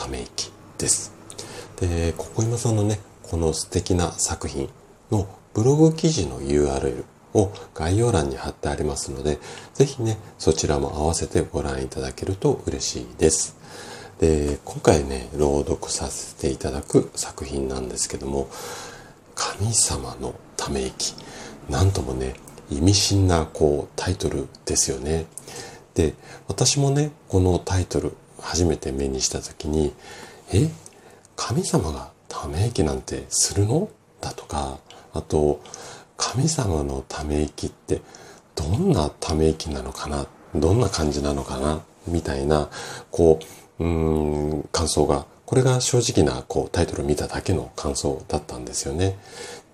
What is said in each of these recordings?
ため息です。で、ここ今さんのね、この素敵な作品のブログ記事の URL を概要欄に貼ってありますので、ぜひね、そちらも合わせてご覧いただけると嬉しいです。で、今回ね、朗読させていただく作品なんですけども、神様のため息。なんともね、意味深なこうタイトルですよね。で、私もね、このタイトル初めて目にした時に、え神様がため息なんてするの？だとか、あと、神様のため息ってどんなため息なのかな？どんな感じなのかな？みたいな、こう、うん、感想が、これが正直なこうタイトル見ただけの感想だったんですよね。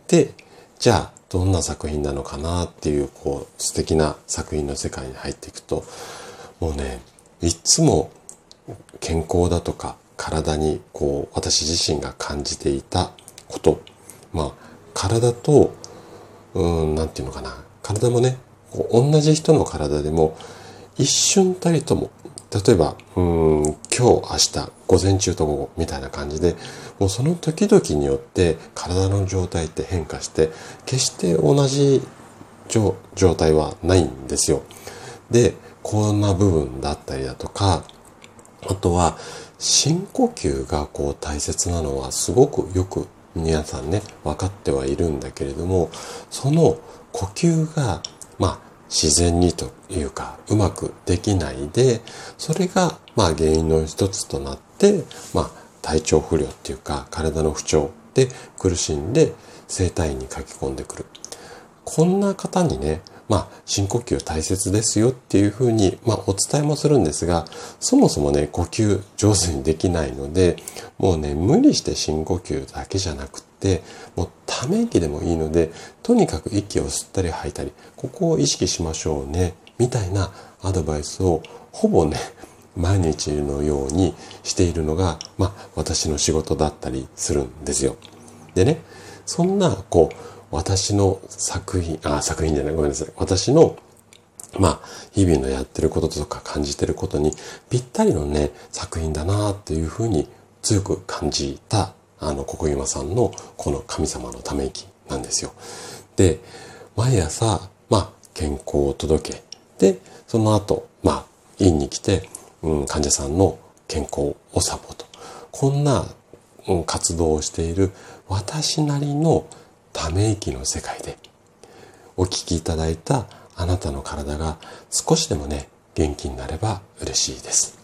で、じゃあどんな作品なのかな？っていうこう素敵な作品の世界に入っていくと、もうね、いつも健康だとか体にこう私自身が感じていたこと、まあ体と、うん、なんていうのかな、体もね、こう同じ人の体でも一瞬たりとも、例えば、うん、今日、明日、午前中と午後みたいな感じで、もうその時々によって体の状態って変化して、決して同じ状態はないんですよ。で、こんな部分だったりだとか、あとは、深呼吸がこう大切なのはすごくよく皆さんね、分かってはいるんだけれども、その呼吸が、まあ、自然にというか、うまくできないで、それが、まあ、原因の一つとなって、まあ、体調不良っていうか、体の不調で苦しんで、生体院に書き込んでくる。こんな方にね、まあ、深呼吸大切ですよっていうふうに、まあ、お伝えもするんですが、そもそもね、呼吸上手にできないので、もうね、無理して深呼吸だけじゃなくて、もうため息でもいいので、とにかく息を吸ったり吐いたり、ここを意識しましょうね、みたいなアドバイスを、ほぼね、毎日のようにしているのが、まあ、私の仕事だったりするんですよ。でね、そんな、こう、私の作品、あ、作品じゃない、ごめんなさい。私の、まあ、日々のやってることとか感じてることにぴったりのね、作品だなっていうふうに強く感じた、あの、ここゆまさんのこの神様のため息なんですよ。で、毎朝、まあ、健康を届け、で、その後、まあ、院に来て、うん、患者さんの健康をサポート。こんな、うん、活動をしている私なりのため息の世界でお聞きいただいたあなたの体が少しでもね、元気になれば嬉しいです。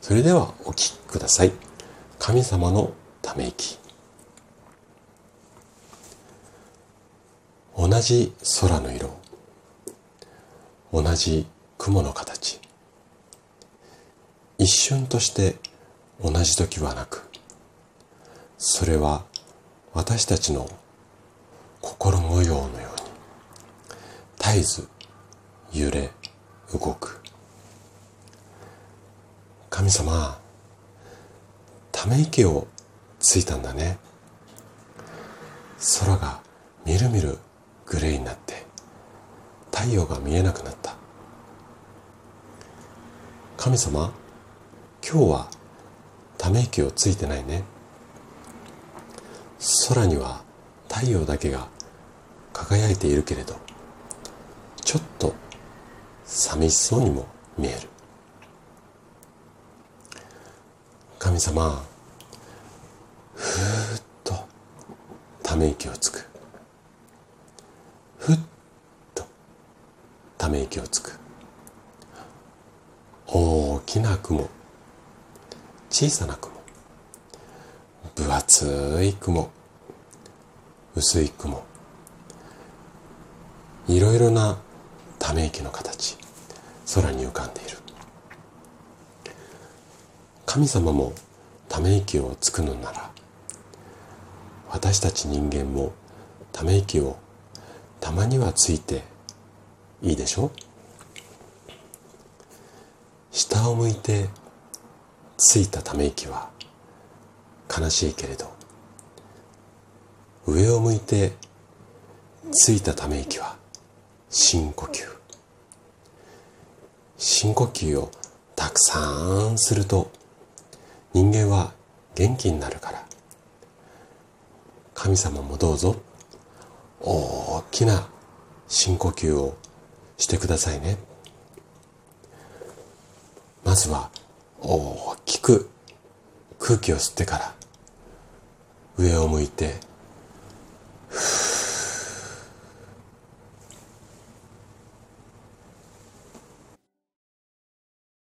それではお聞きください。神様のため息。同じ空の色、同じ雲の形、一瞬として同じ時はなく、それは私たちの心模様のように。絶えず揺れ動く。神様ため息をついたんだね。空がみるみるグレーになって太陽が見えなくなった。神様今日はため息をついてないね。空には太陽だけが輝いているけれどちょっと寂しそうにも見える。神様ふーっとため息をつく。ふっとため息をつく。大きな雲小さな雲分厚い雲薄い雲。いろいろなため息の形空に浮かんでいる。神様もため息をつくのなら私たち人間もため息をたまにはついていいでしょ？う下を向いてついたため息は悲しいけれど上を向いてついたため息は深呼吸。深呼吸をたくさんすると人間は元気になるから。神様もどうぞ大きな深呼吸をしてくださいね。まずは大きく空気を吸ってから上を向いて